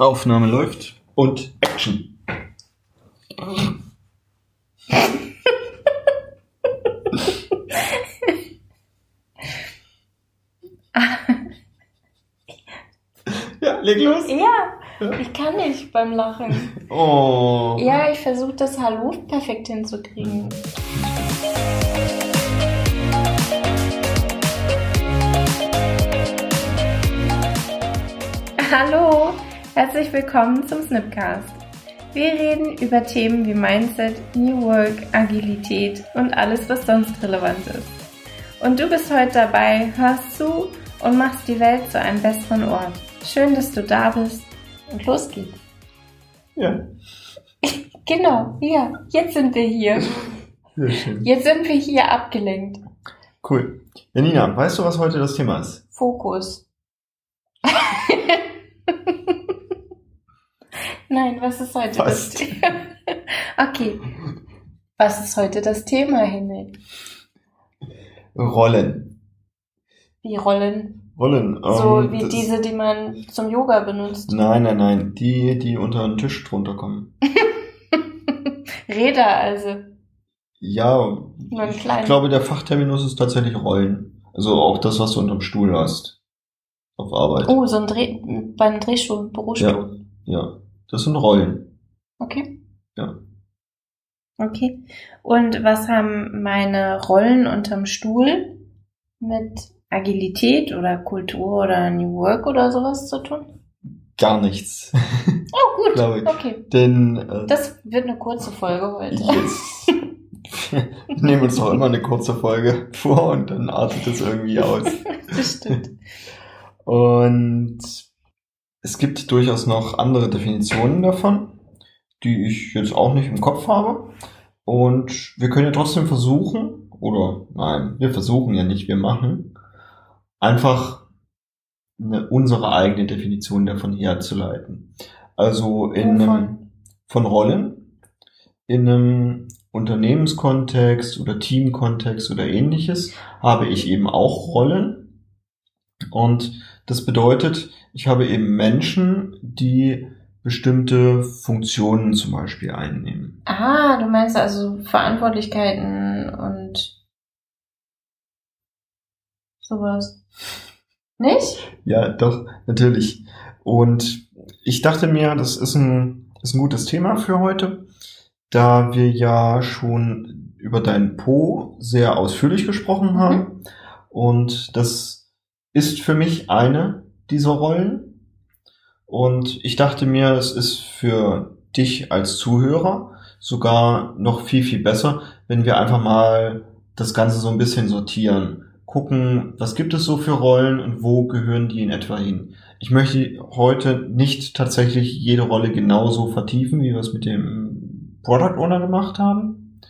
Aufnahme läuft und Action. ja, leg los. Ja, ich kann nicht beim Lachen. Oh. Ja, ich versuche das Hallo perfekt hinzukriegen. Hallo, herzlich willkommen zum Snipcast. Wir reden über Themen wie Mindset, New Work, Agilität und alles, was sonst relevant ist. Und du bist heute dabei, hörst zu und machst die Welt zu einem besseren Ort. Schön, dass du da bist. Und los geht's. Ja, Genau, ja, jetzt sind wir hier. sehr schön. Jetzt sind wir hier abgelenkt. Cool. Janina, weißt du, was heute das Thema ist? Fokus. Nein, was ist heute Fast. das Thema? Okay. Was ist heute das Thema, Henrik? Rollen. Wie Rollen? Rollen. So ähm, wie das- diese, die man zum Yoga benutzt. Nein, nein, nein. Die, die unter den Tisch drunter kommen. Räder also. Ja, ich glaube, der Fachterminus ist tatsächlich Rollen. Also auch das, was du unterm Stuhl hast. Auf Arbeit. Oh, so ein Dreh, bei einem Drehstuhl, Bürostuhl. Ja, das sind Rollen. Okay. Ja. Okay. Und was haben meine Rollen unterm Stuhl mit Agilität oder Kultur oder New Work oder sowas zu tun? Gar nichts. Oh, gut. Glaube ich. Okay. Denn äh, Das wird eine kurze Folge heute. yes. wir nehmen uns doch immer eine kurze Folge vor und dann artet es irgendwie aus. Das stimmt. Und es gibt durchaus noch andere Definitionen davon, die ich jetzt auch nicht im Kopf habe. Und wir können ja trotzdem versuchen, oder nein, wir versuchen ja nicht, wir machen, einfach eine, unsere eigene Definition davon herzuleiten. Also in Wovon? einem, von Rollen, in einem Unternehmenskontext oder Teamkontext oder ähnliches habe ich eben auch Rollen. Und das bedeutet, ich habe eben Menschen, die bestimmte Funktionen zum Beispiel einnehmen. Ah, du meinst also Verantwortlichkeiten und sowas. Nicht? Ja, doch, natürlich. Und ich dachte mir, das ist ein, ist ein gutes Thema für heute, da wir ja schon über dein Po sehr ausführlich gesprochen haben. Und das ist für mich eine dieser Rollen. Und ich dachte mir, es ist für dich als Zuhörer sogar noch viel, viel besser, wenn wir einfach mal das Ganze so ein bisschen sortieren. Gucken, was gibt es so für Rollen und wo gehören die in etwa hin. Ich möchte heute nicht tatsächlich jede Rolle genauso vertiefen, wie wir es mit dem Product Owner gemacht haben.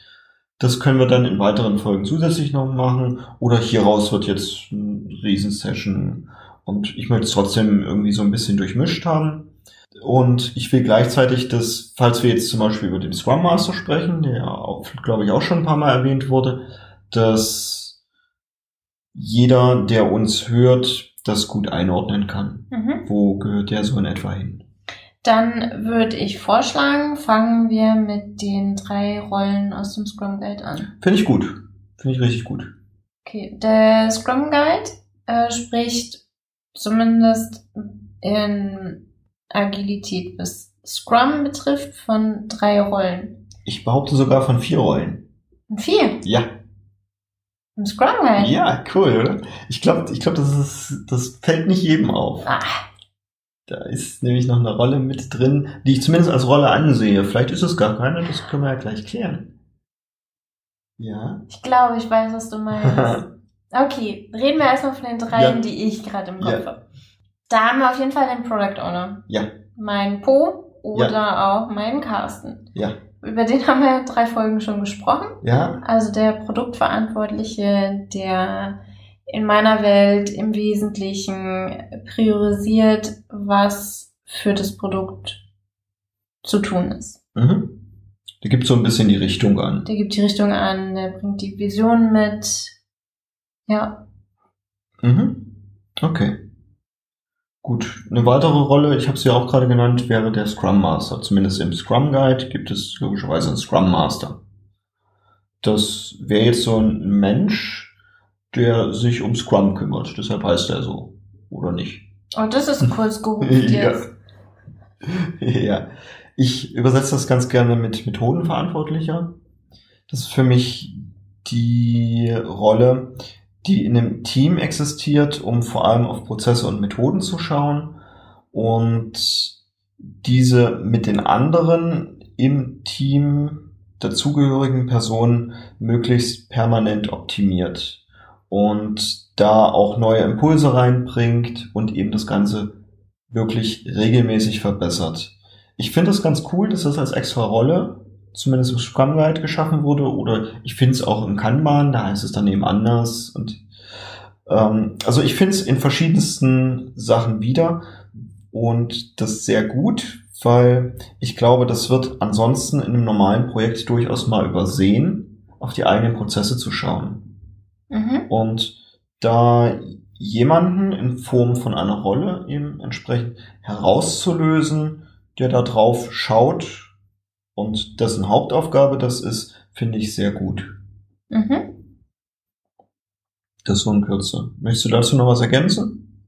Das können wir dann in weiteren Folgen zusätzlich noch machen. Oder hieraus wird jetzt eine Riesensession. Und ich möchte es trotzdem irgendwie so ein bisschen durchmischt haben. Und ich will gleichzeitig, dass, falls wir jetzt zum Beispiel über den Scrum Master sprechen, der auch, glaube ich, auch schon ein paar Mal erwähnt wurde, dass jeder, der uns hört, das gut einordnen kann. Mhm. Wo gehört der so in etwa hin? Dann würde ich vorschlagen, fangen wir mit den drei Rollen aus dem Scrum Guide an. Finde ich gut. Finde ich richtig gut. Okay, der Scrum Guide äh, spricht zumindest in Agilität bis Scrum betrifft von drei Rollen. Ich behaupte sogar von vier Rollen. Und vier Ja. im Scrum Guide. Ja, cool, oder? Ich glaube, ich glaub, das ist, das fällt nicht jedem auf. Ah, Da ist nämlich noch eine Rolle mit drin, die ich zumindest als Rolle ansehe. Vielleicht ist es gar keine, das können wir ja gleich klären. Ja. ich glaube, ich weiß, was du meinst. Okay, reden wir erstmal von den dreien, Ja. die ich gerade im Kopf Ja. habe. Da haben wir auf jeden Fall den Product Owner. Ja. Mein Po oder auch meinen Carsten. Ja. Über den haben wir drei Folgen schon gesprochen. Ja. Also der Produktverantwortliche, der in meiner Welt im Wesentlichen priorisiert, was für das Produkt zu tun ist. Mhm. Da gibt so ein bisschen die Richtung an. Der gibt die Richtung an, der bringt die Vision mit. Ja, Mhm. Okay. Gut, eine weitere Rolle, ich habe sie ja auch gerade genannt, wäre der Scrum Master. Zumindest im Scrum Guide gibt es logischerweise einen Scrum Master. Das wäre jetzt so ein Mensch, der sich um Scrum kümmert. Deshalb heißt er so, oder nicht? Oh, das ist kurz gerufen jetzt. ja. ja. Ich übersetze das ganz gerne mit Methodenverantwortlicher. Das ist für mich die Rolle, die in einem Team existiert, um vor allem auf Prozesse und Methoden zu schauen und diese mit den anderen im Team dazugehörigen Personen möglichst permanent optimiert und da auch neue Impulse reinbringt und eben das Ganze wirklich regelmäßig verbessert. Ich finde es ganz cool, dass das als extra Rolle zumindest im Scrum Guide geschaffen wurde oder ich finde es auch im Kanban, da heißt es dann eben anders und ähm, also ich finde es in verschiedensten Sachen wieder und das sehr gut, weil ich glaube, das wird ansonsten in einem normalen Projekt durchaus mal übersehen, auf die eigenen Prozesse zu schauen. Mhm. Und da jemanden in Form von einer Rolle eben entsprechend herauszulösen, der da drauf schaut und dessen Hauptaufgabe das ist, finde ich sehr gut. Mhm. Das so in Kürze. Möchtest du dazu noch was ergänzen?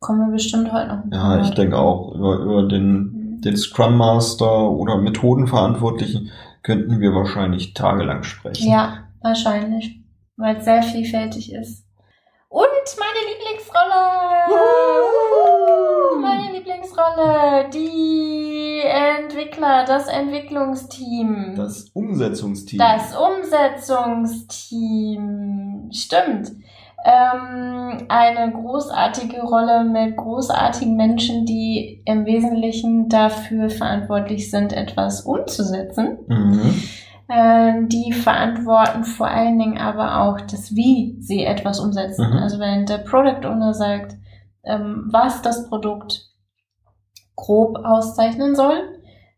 Kommen wir bestimmt heute noch. Ja, ich denke auch. Über, über den, mhm. den Scrum Master oder Methodenverantwortlichen könnten wir wahrscheinlich tagelang sprechen. Ja, wahrscheinlich. Weil es sehr vielfältig ist. Und meine Lieblingsrolle! Juhu! Meine Lieblingsrolle! Die Entwickler, das Entwicklungsteam. Das Umsetzungsteam. Das Umsetzungsteam. Stimmt. Ähm, eine großartige Rolle mit großartigen Menschen, die im Wesentlichen dafür verantwortlich sind, etwas umzusetzen. Mhm äh, die verantworten vor allen Dingen aber auch das, wie sie etwas umsetzen. Mhm. Also wenn der Product Owner sagt, ähm, was das Produkt grob auszeichnen soll,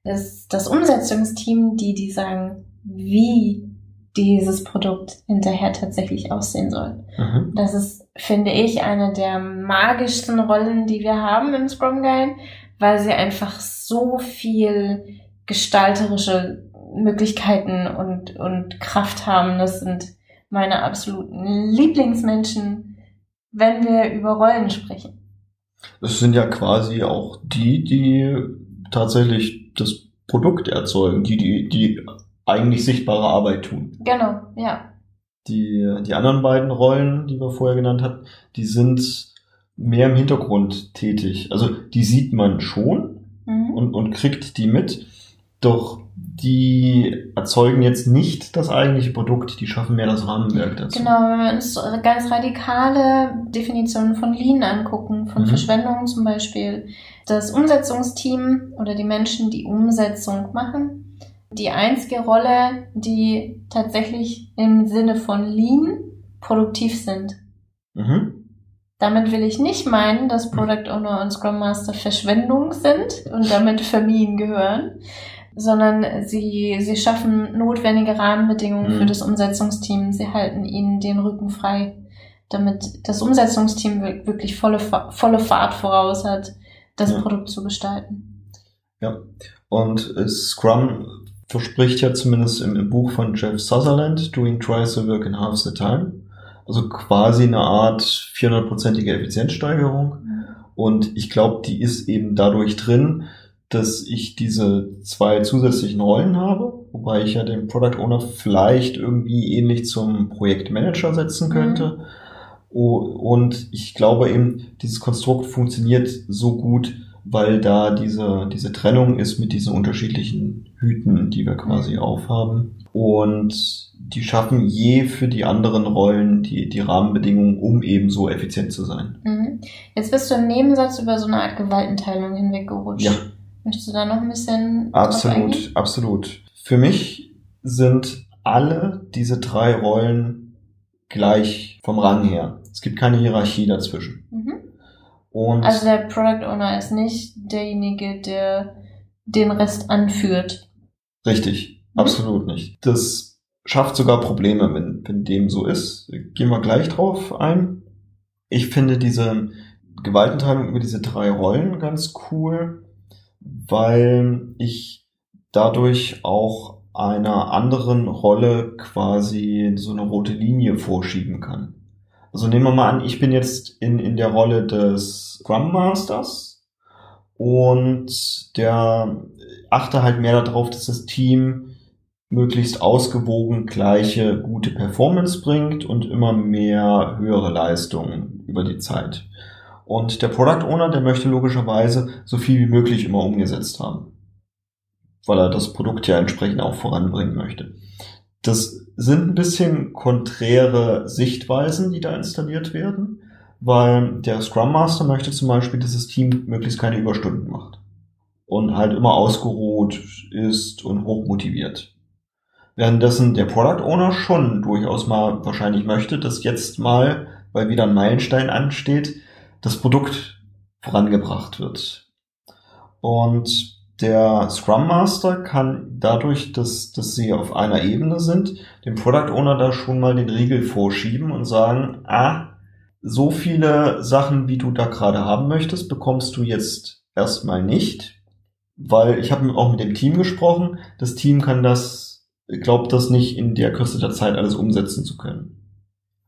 ist das Umsetzungsteam, die die sagen, wie dieses Produkt hinterher tatsächlich aussehen soll. Mhm. Das ist, finde ich, eine der magischsten Rollen, die wir haben im Scrum Guide, weil sie einfach so viel gestalterische Möglichkeiten und, und Kraft haben. Das sind meine absoluten Lieblingsmenschen, wenn wir über Rollen sprechen. Es sind ja quasi auch die, die tatsächlich das Produkt erzeugen, die, die, die eigentlich sichtbare Arbeit tun. Genau, ja. Die, die anderen beiden Rollen, die wir vorher genannt hatten, die sind mehr im Hintergrund tätig. Also die sieht man schon mhm. und, und kriegt die mit. Doch die erzeugen jetzt nicht das eigentliche Produkt, die schaffen mehr das Rahmenwerk dazu. Genau, wenn wir uns ganz radikale Definitionen von Lean angucken, von mhm. Verschwendung zum Beispiel, das Umsetzungsteam oder die Menschen, die Umsetzung machen, die einzige Rolle, die tatsächlich im Sinne von Lean produktiv sind. Mhm. Damit will ich nicht meinen, dass Product Owner und Scrum Master Verschwendung sind und damit vermieden gehören, sondern sie, sie schaffen notwendige Rahmenbedingungen mhm. für das Umsetzungsteam. Sie halten ihnen den Rücken frei, damit das Umsetzungsteam wirklich volle, volle Fahrt voraus hat, das ja. Produkt zu gestalten. Ja, und Scrum verspricht ja zumindest im, im Buch von Jeff Sutherland, Doing Twice the Work in Half the Time, also quasi eine Art 400-prozentige Effizienzsteigerung. Mhm. Und ich glaube, die ist eben dadurch drin, dass ich diese zwei zusätzlichen Rollen habe, wobei ich ja den Product Owner vielleicht irgendwie ähnlich zum Projektmanager setzen könnte. Mhm. Und ich glaube eben, dieses Konstrukt funktioniert so gut, weil da diese, diese Trennung ist mit diesen unterschiedlichen Hüten, die wir quasi mhm. aufhaben. Und die schaffen je für die anderen Rollen die, die Rahmenbedingungen, um eben so effizient zu sein. Mhm. Jetzt bist du im Nebensatz über so eine Art Gewaltenteilung hinweggerutscht. Ja. Möchtest du da noch ein bisschen? Absolut, absolut. Für mich sind alle diese drei Rollen gleich vom Rang her. Es gibt keine Hierarchie dazwischen. Mhm. Und also der Product Owner ist nicht derjenige, der den Rest anführt. Richtig, mhm. absolut nicht. Das schafft sogar Probleme, wenn, wenn dem so ist. Gehen wir gleich drauf ein. Ich finde diese, Gewaltenteilung über diese drei Rollen ganz cool, weil ich dadurch auch einer anderen Rolle quasi so eine rote Linie vorschieben kann. Also nehmen wir mal an, ich bin jetzt in, in der Rolle des Scrum Masters und der achte halt mehr darauf, dass das Team möglichst ausgewogen gleiche gute Performance bringt und immer mehr höhere Leistungen über die Zeit. Und der Product Owner, der möchte logischerweise so viel wie möglich immer umgesetzt haben, weil er das Produkt ja entsprechend auch voranbringen möchte. Das sind ein bisschen konträre Sichtweisen, die da installiert werden, weil der Scrum Master möchte zum Beispiel, dass das Team möglichst keine Überstunden macht und halt immer ausgeruht ist und hochmotiviert. Währenddessen der Product Owner schon durchaus mal wahrscheinlich möchte, dass jetzt mal, weil wieder ein Meilenstein ansteht, das Produkt vorangebracht wird. Und der Scrum Master kann dadurch, dass, dass sie auf einer Ebene sind, dem Product Owner da schon mal den Riegel vorschieben und sagen, ah, so viele Sachen, wie du da gerade haben möchtest, bekommst du jetzt erstmal nicht, weil ich habe auch mit dem Team gesprochen. Das Team kann das glaubt das nicht in der Kürze der Zeit alles umsetzen zu können.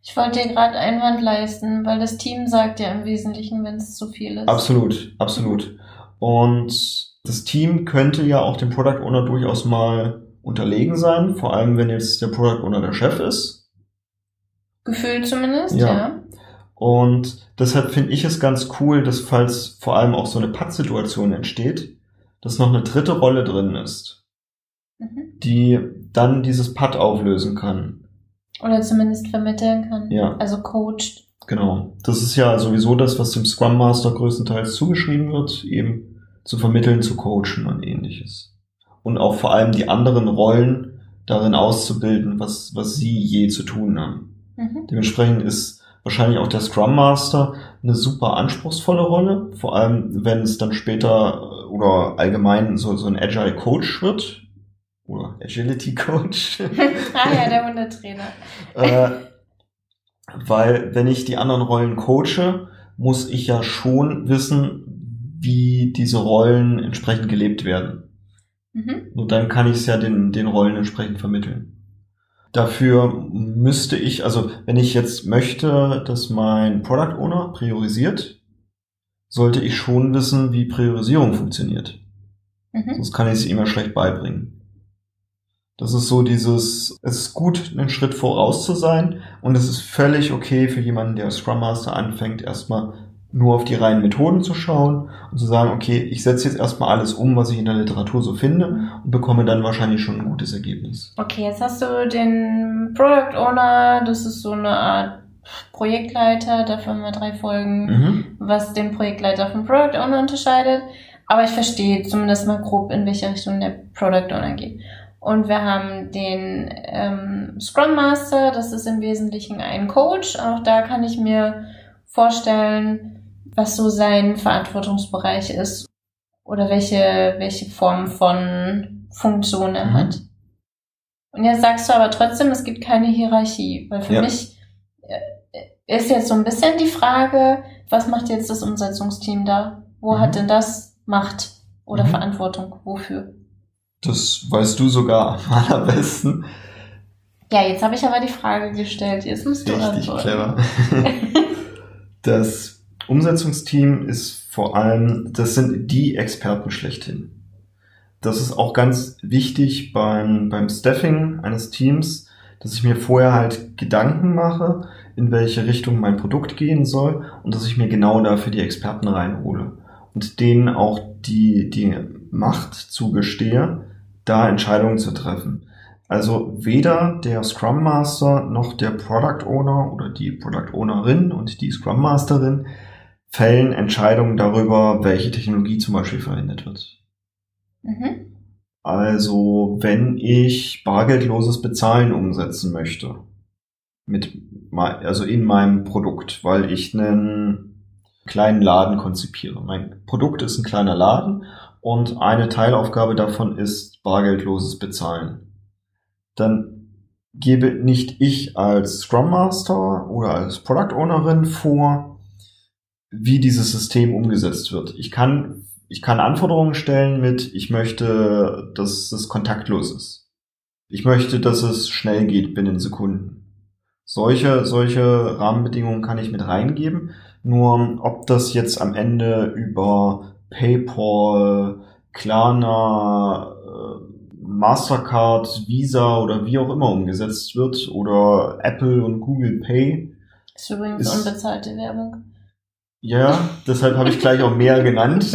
Ich wollte dir gerade Einwand leisten, weil das Team sagt ja im Wesentlichen, wenn es zu viel ist. Absolut, absolut. Und das Team könnte ja auch dem Product Owner durchaus mal unterlegen sein, vor allem wenn jetzt der Product Owner der Chef ist. Gefühlt zumindest, ja. ja. Und deshalb finde ich es ganz cool, dass falls vor allem auch so eine Pattsituation entsteht, dass noch eine dritte Rolle drin ist, mhm. die dann dieses Putt auflösen kann. Oder zumindest vermitteln kann. Ja. Also coacht. Genau. Das ist ja sowieso das, was dem Scrum Master größtenteils zugeschrieben wird, eben zu vermitteln, zu coachen und ähnliches. Und auch vor allem die anderen Rollen darin auszubilden, was, was sie je zu tun haben. Mhm. Dementsprechend ist wahrscheinlich auch der Scrum Master eine super anspruchsvolle Rolle, vor allem wenn es dann später oder allgemein so, so ein Agile Coach wird, oder Agility Coach. ah ja, der Hundetrainer. äh, weil wenn ich die anderen Rollen coache, muss ich ja schon wissen, wie diese Rollen entsprechend gelebt werden. Mhm. Nur dann kann ich es ja den, den Rollen entsprechend vermitteln. Dafür müsste ich, also wenn ich jetzt möchte, dass mein Product Owner priorisiert, sollte ich schon wissen, wie Priorisierung funktioniert. Mhm. Sonst kann ich es ihm ja schlecht beibringen. Das ist so dieses, es ist gut, einen Schritt voraus zu sein und es ist völlig okay für jemanden, der Scrum Master anfängt, erstmal nur auf die reinen Methoden zu schauen und zu sagen, okay, ich setze jetzt erstmal alles um, was ich in der Literatur so finde und bekomme dann wahrscheinlich schon ein gutes Ergebnis. Okay, jetzt hast du den Product Owner, das ist so eine Art Projektleiter, dafür haben wir drei Folgen, mhm. was den Projektleiter vom Product Owner unterscheidet. Aber ich verstehe zumindest mal grob, in welche Richtung der Product Owner geht. Und wir haben den ähm, Scrum Master, das ist im Wesentlichen ein Coach. Auch da kann ich mir vorstellen, was so sein Verantwortungsbereich ist oder welche, welche Form von Funktion er mhm. hat. Und jetzt sagst du aber trotzdem, es gibt keine Hierarchie, weil für ja. mich äh, ist jetzt so ein bisschen die Frage, was macht jetzt das Umsetzungsteam da? Wo mhm. hat denn das Macht oder mhm. Verantwortung? Wofür? Das weißt du sogar am allerbesten. Ja, jetzt habe ich aber die Frage gestellt. Jetzt musst du Richtig antworten. clever. das Umsetzungsteam ist vor allem, das sind die Experten schlechthin. Das ist auch ganz wichtig beim, beim Staffing eines Teams, dass ich mir vorher halt Gedanken mache, in welche Richtung mein Produkt gehen soll und dass ich mir genau dafür die Experten reinhole und denen auch die, die Macht zugestehe, da Entscheidungen zu treffen. Also weder der Scrum Master noch der Product Owner oder die Product Ownerin und die Scrum Masterin fällen Entscheidungen darüber, welche Technologie zum Beispiel verwendet wird. Mhm. Also wenn ich bargeldloses Bezahlen umsetzen möchte, mit, also in meinem Produkt, weil ich einen kleinen Laden konzipiere. Mein Produkt ist ein kleiner Laden und eine Teilaufgabe davon ist bargeldloses Bezahlen. Dann gebe nicht ich als Scrum Master oder als Product Ownerin vor, wie dieses System umgesetzt wird. Ich kann, ich kann Anforderungen stellen mit, ich möchte, dass es kontaktlos ist. Ich möchte, dass es schnell geht binnen Sekunden. Solche, solche Rahmenbedingungen kann ich mit reingeben. Nur ob das jetzt am Ende über PayPal, Klarna, äh, Mastercard, Visa oder wie auch immer umgesetzt wird oder Apple und Google Pay. Das ist übrigens ist, unbezahlte Werbung. Ja, deshalb habe ich gleich auch mehr genannt.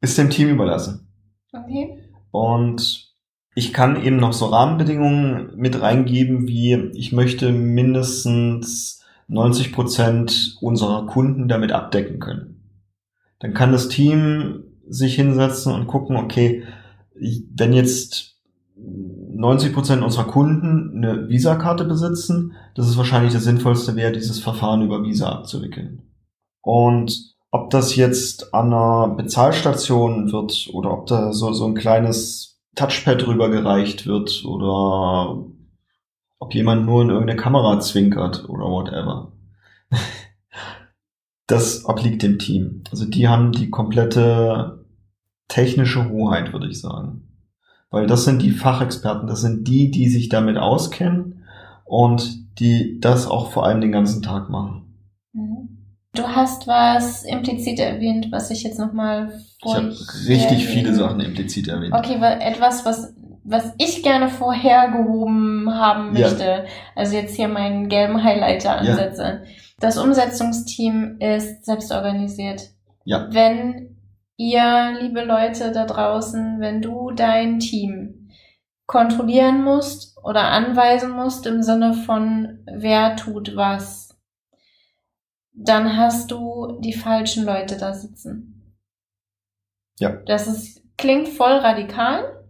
ist dem Team überlassen. Okay. Und ich kann eben noch so Rahmenbedingungen mit reingeben, wie ich möchte mindestens 90 Prozent unserer Kunden damit abdecken können. Dann kann das Team sich hinsetzen und gucken, okay, wenn jetzt 90 Prozent unserer Kunden eine Visa-Karte besitzen, das ist wahrscheinlich der sinnvollste Wert, dieses Verfahren über Visa abzuwickeln. Und ob das jetzt an einer Bezahlstation wird oder ob da so, so ein kleines Touchpad rübergereicht wird oder ob jemand nur in irgendeine Kamera zwinkert oder whatever. Das obliegt dem Team. Also die haben die komplette technische Hoheit, würde ich sagen. Weil das sind die Fachexperten, das sind die, die sich damit auskennen und die das auch vor allem den ganzen Tag machen. Mhm. Du hast was implizit erwähnt, was ich jetzt nochmal vor. Ich habe richtig viele Sachen implizit erwähnt. Okay, weil etwas, was was ich gerne vorhergehoben haben möchte, ja. also jetzt hier meinen gelben Highlighter ansetze. Ja. Das Umsetzungsteam ist selbst organisiert. Ja. Wenn ihr, liebe Leute da draußen, wenn du dein Team kontrollieren musst oder anweisen musst im Sinne von wer tut was, dann hast du die falschen Leute da sitzen. Ja. Das ist, klingt voll radikal,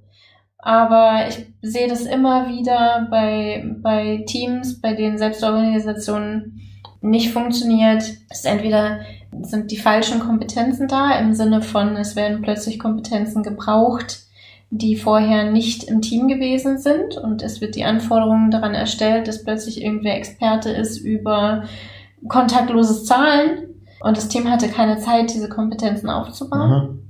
aber ich sehe das immer wieder bei, bei Teams, bei denen Selbstorganisationen nicht funktioniert. Es ist entweder sind die falschen Kompetenzen da im Sinne von, es werden plötzlich Kompetenzen gebraucht, die vorher nicht im Team gewesen sind und es wird die Anforderung daran erstellt, dass plötzlich irgendwer Experte ist über kontaktloses Zahlen und das Team hatte keine Zeit, diese Kompetenzen aufzubauen. Mhm.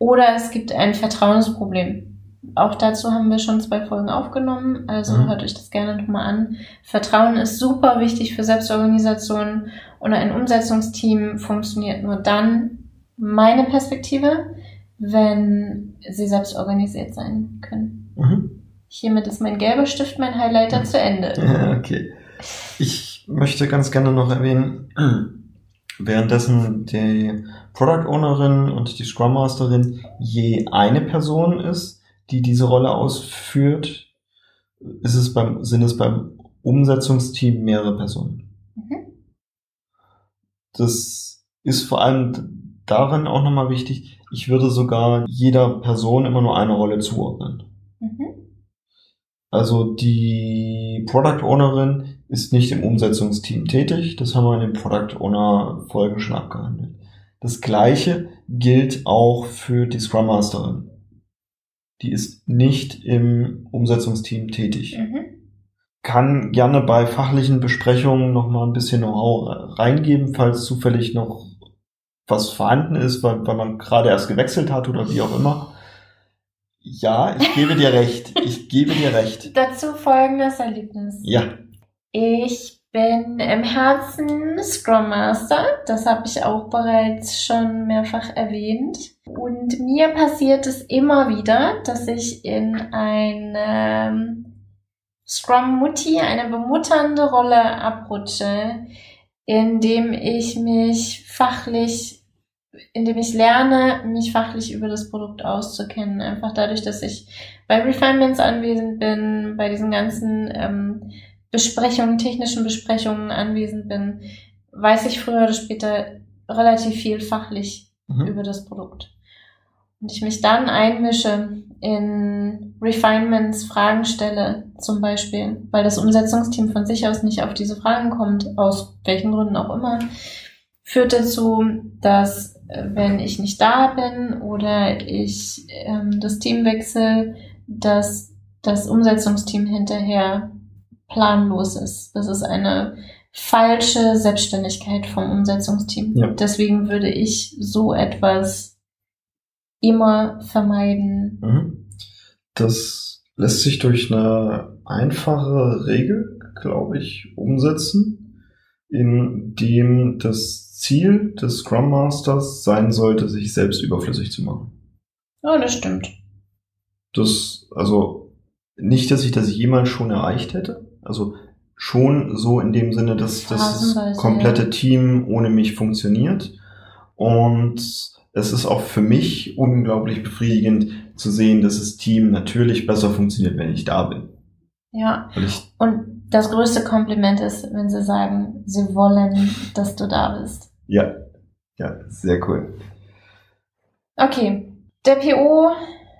Oder es gibt ein Vertrauensproblem auch dazu haben wir schon zwei Folgen aufgenommen, also mhm. hört euch das gerne nochmal an. Vertrauen ist super wichtig für Selbstorganisation und ein Umsetzungsteam funktioniert nur dann, meine Perspektive, wenn sie selbst organisiert sein können. Mhm. Hiermit ist mein gelber Stift, mein Highlighter zu Ende. Ja, okay. Ich möchte ganz gerne noch erwähnen, währenddessen die Product Ownerin und die Scrum Masterin je eine Person ist, die diese Rolle ausführt, ist es beim, sind es beim Umsetzungsteam mehrere Personen. Mhm. Das ist vor allem darin auch nochmal wichtig. Ich würde sogar jeder Person immer nur eine Rolle zuordnen. Mhm. Also die Product Ownerin ist nicht im Umsetzungsteam tätig. Das haben wir in den Product Owner Folgen schon abgehandelt. Das gleiche gilt auch für die Scrum Masterin die ist nicht im Umsetzungsteam tätig. Mhm. Kann gerne bei fachlichen Besprechungen noch mal ein bisschen Know-how reingeben, falls zufällig noch was vorhanden ist, weil, weil man gerade erst gewechselt hat oder wie auch immer. Ja, ich gebe dir recht. Ich gebe dir recht. Dazu folgendes Erlebnis. Ja. Ich bin im Herzen Scrum Master. Das habe ich auch bereits schon mehrfach erwähnt. Und mir passiert es immer wieder, dass ich in eine Scrum Mutti, eine bemutternde Rolle abrutsche, indem ich mich fachlich, indem ich lerne, mich fachlich über das Produkt auszukennen. Einfach dadurch, dass ich bei Refinements anwesend bin, bei diesen ganzen ähm, Besprechungen, technischen Besprechungen anwesend bin, weiß ich früher oder später relativ viel fachlich mhm. über das Produkt. Und ich mich dann einmische in Refinements, Fragen stelle, zum Beispiel, weil das Umsetzungsteam von sich aus nicht auf diese Fragen kommt, aus welchen Gründen auch immer, führt dazu, dass äh, wenn ich nicht da bin oder ich ähm, das Team wechsle, dass das Umsetzungsteam hinterher planlos ist. Das ist eine falsche Selbstständigkeit vom Umsetzungsteam. Ja. Deswegen würde ich so etwas immer vermeiden. Mhm. Das lässt sich durch eine einfache Regel, glaube ich, umsetzen, in dem das Ziel des Scrum Masters sein sollte, sich selbst überflüssig zu machen. Ja, das stimmt. Das, also, nicht, dass ich das jemals schon erreicht hätte. Also, schon so in dem Sinne, dass das komplette Team ohne mich funktioniert. Und es ist auch für mich unglaublich befriedigend zu sehen, dass das Team natürlich besser funktioniert, wenn ich da bin. Ja. Und das größte Kompliment ist, wenn sie sagen, sie wollen, dass du da bist. ja, ja, sehr cool. Okay. Der PO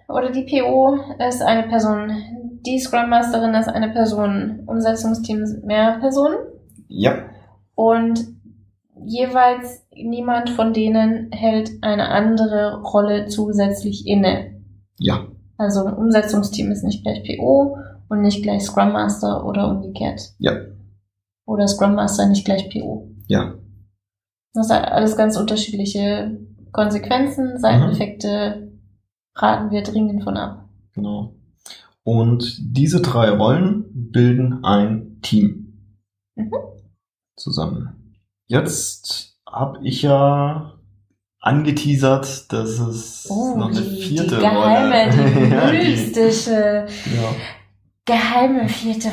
oder die PO ist eine Person. Die Scrum Masterin ist eine Person. Umsetzungsteam sind mehr Personen. Ja, Und jeweils niemand von denen hält eine andere Rolle zusätzlich inne. ja, Also ein Umsetzungsteam ist nicht gleich PO und nicht gleich Scrum Master oder umgekehrt. Ja. Oder Scrum Master nicht gleich PO. ja, Das hat alles ganz unterschiedliche Konsequenzen, Seiteneffekte, raten wir dringend von ab. genau. Und diese drei Rollen bilden ein Team Mhm. zusammen. Jetzt habe ich ja angeteasert, dass es noch eine Oh, die, vierte die geheime, die Rolle. die, mystische, ja. geheime vierte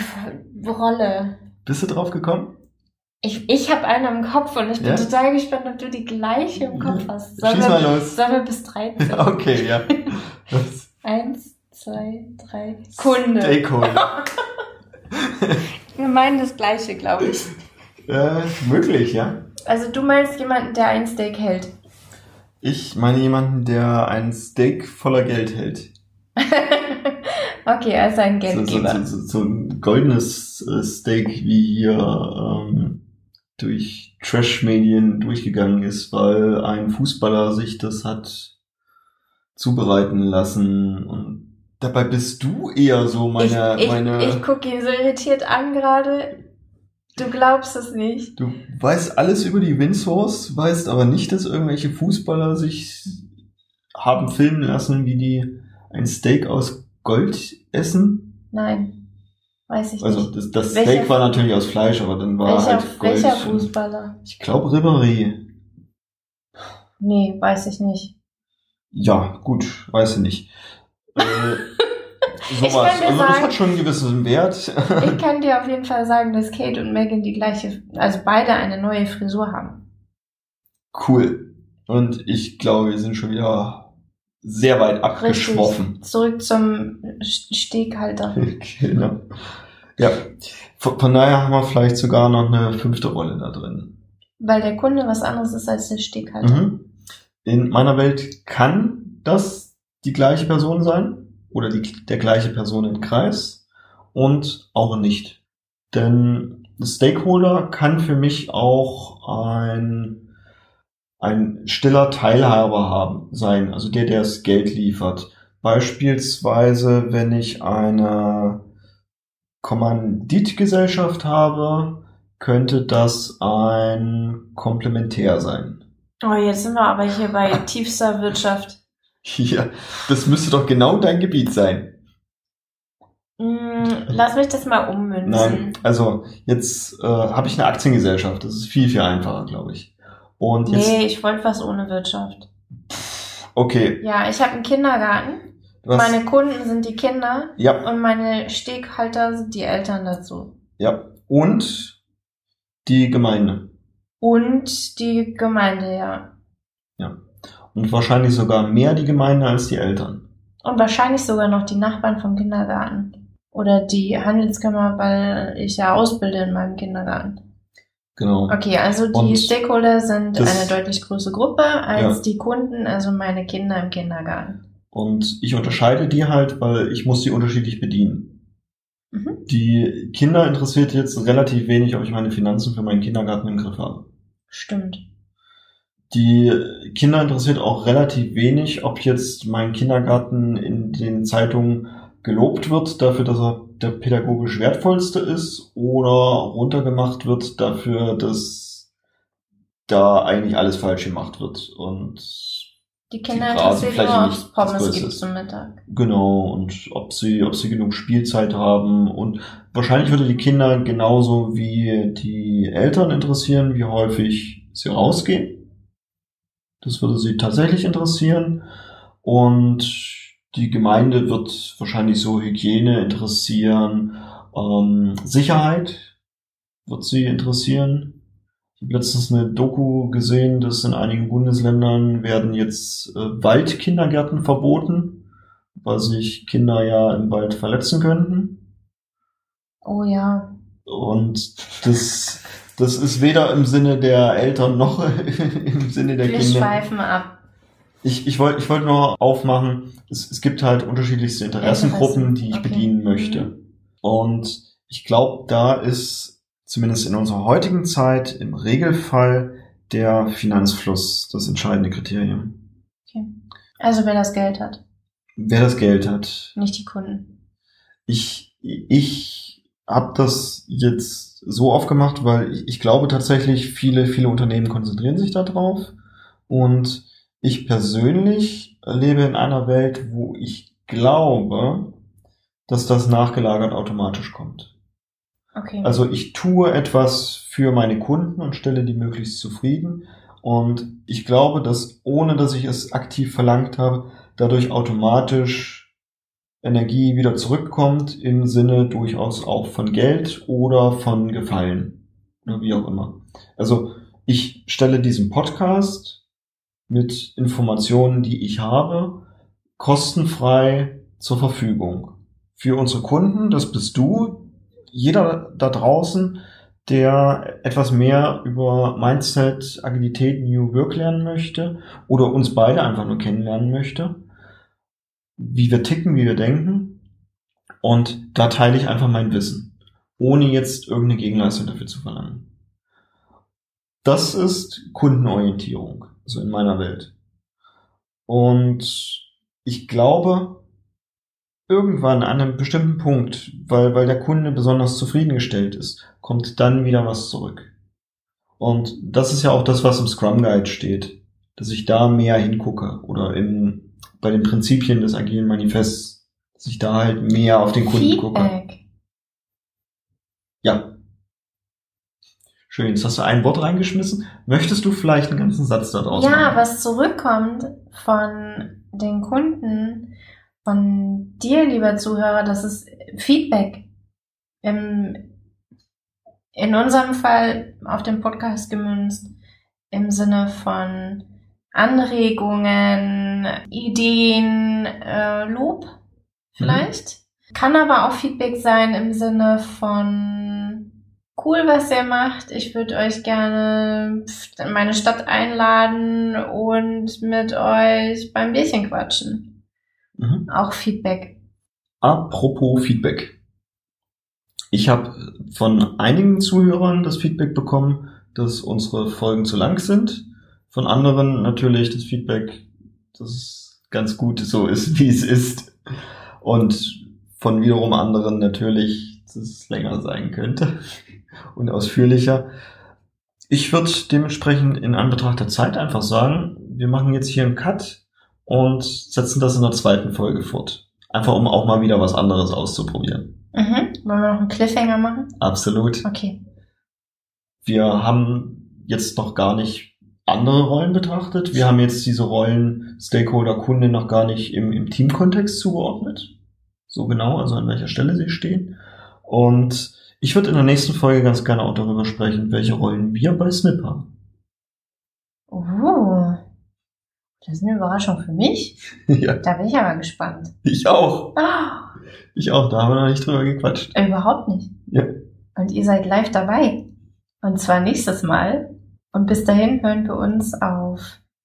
Rolle. Bist du drauf gekommen? Ich, ich habe eine im Kopf und ich bin Ja? total gespannt, ob du die gleiche im Kopf hast. Sollen Schieß wir, mal los. sollen wir bis 13? Okay, ja. Eins, zwei, drei. Kunde. Stakeholder. Wir meinen das gleiche, glaube ich. äh, möglich, ja. Also du meinst jemanden, der ein Steak hält. Ich meine jemanden, der ein Steak voller Geld hält. okay, also ein So, so, Geldgeber. so, so, so ein goldenes äh, Steak, wie hier ähm, durch Trash-Medien durchgegangen ist, weil ein Fußballer sich das hat zubereiten lassen und dabei bist du eher so meine, ich ich, meine ich gucke ihn so irritiert an gerade. Du glaubst es nicht. Du weißt alles über die Windsors, weißt aber nicht, dass irgendwelche Fußballer sich haben filmen lassen, wie die ein Steak aus Gold essen. Nein, weiß ich Also nicht. das, das Welcher- Steak war natürlich aus Fleisch, aber dann war Welcher, halt Gold. welcher Fußballer? Ich glaube Ribéry. Nee, weiß ich nicht. Ja, gut, weiß ich nicht. Äh, Ich sowas. kann dir Also das sagen- hat schon einen gewissen Wert. Ich kann dir auf jeden Fall sagen, dass Kate und Megan die gleiche, also beide eine neue Frisur haben. cool. Und ich glaube, wir sind schon wieder sehr weit abgeschwoffen. Zurück zum St- Steghalter. genau. Ja, von, von daher haben wir vielleicht sogar noch eine fünfte Rolle da drin. Weil der Kunde was anderes ist als der Steghalter. Mhm. In meiner Welt kann das die gleiche Person sein oder die, der gleiche Personenkreis und auch nicht. Denn Stakeholder kann für mich auch ein, ein stiller Teilhaber haben, sein, also der, der das Geld liefert. Beispielsweise, wenn ich eine Kommanditgesellschaft habe, könnte das ein Komplementär sein. Oh, jetzt sind wir aber hier bei tiefster Wirtschaft. Ja, das müsste doch genau dein Gebiet sein. Hm, lass mich das mal ummünzen. Nein, also jetzt äh, habe ich eine Aktiengesellschaft. Das ist viel, viel einfacher, glaube ich. Und jetzt, Nee, ich wollte was ohne Wirtschaft. okay, Ja, ich habe einen Kindergarten. was, Meine Kunden sind die Kinder ja, und meine Steghalter sind die Eltern dazu. ja. Und die Gemeinde. Und die Gemeinde, ja. Und wahrscheinlich sogar mehr die Gemeinde als die Eltern. Und wahrscheinlich sogar noch die Nachbarn vom Kindergarten. Oder die Handelskammer, weil ich ja ausbilde in meinem Kindergarten. Genau. Okay, also die Und Stakeholder sind eine deutlich größere Gruppe als Ja. die Kunden, also meine Kinder im Kindergarten. Und ich unterscheide die halt, weil ich muss die unterschiedlich bedienen. Mhm. Die Kinder interessiert jetzt relativ wenig, ob ich meine Finanzen für meinen Kindergarten im Griff habe. Stimmt. Die Kinder interessiert auch relativ wenig, ob jetzt mein Kindergarten in den Zeitungen gelobt wird, dafür, dass er der pädagogisch wertvollste ist oder runtergemacht wird dafür, dass da eigentlich alles falsch gemacht wird und Die Kinder Rasenfläche nur, ob es Pommes gibt zum Mittag. Genau, und ob sie, ob sie genug Spielzeit haben. Und wahrscheinlich würde die Kinder genauso wie die Eltern interessieren, wie häufig sie rausgehen. Das würde sie tatsächlich interessieren. Und die Gemeinde wird wahrscheinlich so Hygiene interessieren, ähm, Sicherheit wird sie interessieren. Ich habe letztens eine Doku gesehen, dass in einigen Bundesländern werden jetzt äh, Waldkindergärten verboten, weil sich Kinder ja im Wald verletzen könnten. Oh ja. Und das, das ist weder im Sinne der Eltern noch im Sinne der Wir Kinder. schweifen ab. Ich, ich wollte ich wollte nur aufmachen, es, es gibt halt unterschiedlichste Interessengruppen, die ich Okay. bedienen möchte. Und ich glaube, da ist zumindest in unserer heutigen Zeit im Regelfall der Finanzfluss das entscheidende Kriterium. Okay. Also wer das Geld hat, Wer das Geld hat. nicht die Kunden. Ich, ich habe das jetzt so aufgemacht, weil ich, ich glaube tatsächlich, viele, viele Unternehmen konzentrieren sich darauf. Und ich persönlich lebe in einer Welt, wo ich glaube, dass das nachgelagert automatisch kommt. Okay. Also ich tue etwas für meine Kunden und stelle die möglichst zufrieden. Und ich glaube, dass ohne dass ich es aktiv verlangt habe, dadurch automatisch Energie wieder zurückkommt im Sinne durchaus auch von Geld oder von Gefallen. Wie auch immer. Also ich stelle diesen Podcast mit Informationen, die ich habe, kostenfrei zur Verfügung. Für unsere Kunden, das bist du, jeder da draußen, der etwas mehr über Mindset, Agilität, New Work lernen möchte oder uns beide einfach nur kennenlernen möchte, wie wir ticken, wie wir denken. Und da teile ich einfach mein Wissen, ohne jetzt irgendeine Gegenleistung dafür zu verlangen. Das ist Kundenorientierung, so in meiner Welt. Und ich glaube, irgendwann an einem bestimmten Punkt, weil, weil der Kunde besonders zufriedengestellt ist, kommt dann wieder was zurück. Und das ist ja auch das, was im Scrum Guide steht, dass ich da mehr hingucke oder im, bei den Prinzipien des agilen Manifests, dass ich da halt mehr auf den Kunden gucke. Ja. Schön, jetzt hast du ein Wort reingeschmissen. Möchtest du vielleicht einen ganzen Satz da draus Ja, machen? was zurückkommt von den Kunden, von dir, lieber Zuhörer, das ist Feedback. Im, in unserem Fall auf dem Podcast gemünzt, im Sinne von Anregungen, Ideen, äh, Lob vielleicht. Kann aber auch Feedback sein im Sinne von cool, was ihr macht. Ich würde euch gerne in meine Stadt einladen und mit euch beim Bierchen quatschen. Mhm. Auch Feedback. Apropos Feedback. Ich habe von einigen Zuhörern das Feedback bekommen, dass unsere Folgen zu lang sind. Von anderen natürlich das Feedback, dass es ganz gut so ist, wie es ist. Und von wiederum anderen natürlich, dass es länger sein könnte und ausführlicher. Ich würde dementsprechend in Anbetracht der Zeit einfach sagen, wir machen jetzt hier einen Cut und setzen das in der zweiten Folge fort. Einfach um auch mal wieder was anderes auszuprobieren. Mhm. Wollen wir noch einen Cliffhanger machen? Absolut. Okay. Wir haben jetzt noch gar nicht andere Rollen betrachtet. Wir haben jetzt diese Rollen Stakeholder, Kunde noch gar nicht im, im Teamkontext zugeordnet. So genau, also an welcher Stelle sie stehen. Und ich würde in der nächsten Folge ganz gerne auch darüber sprechen, welche Rollen wir bei Snip haben. Uh, das ist eine Überraschung für mich. ja, Da bin ich aber gespannt. ich auch. Ah, Ich auch, da haben wir noch nicht drüber gequatscht. überhaupt nicht. Ja. Und ihr seid live dabei. Und zwar nächstes Mal. Und bis dahin hören wir uns auf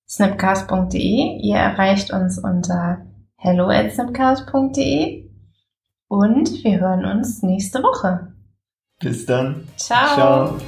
snapcast.de. Ihr erreicht uns unter hello at snapcast.de. Und wir hören uns nächste Woche. Bis dann. Ciao. Ciao.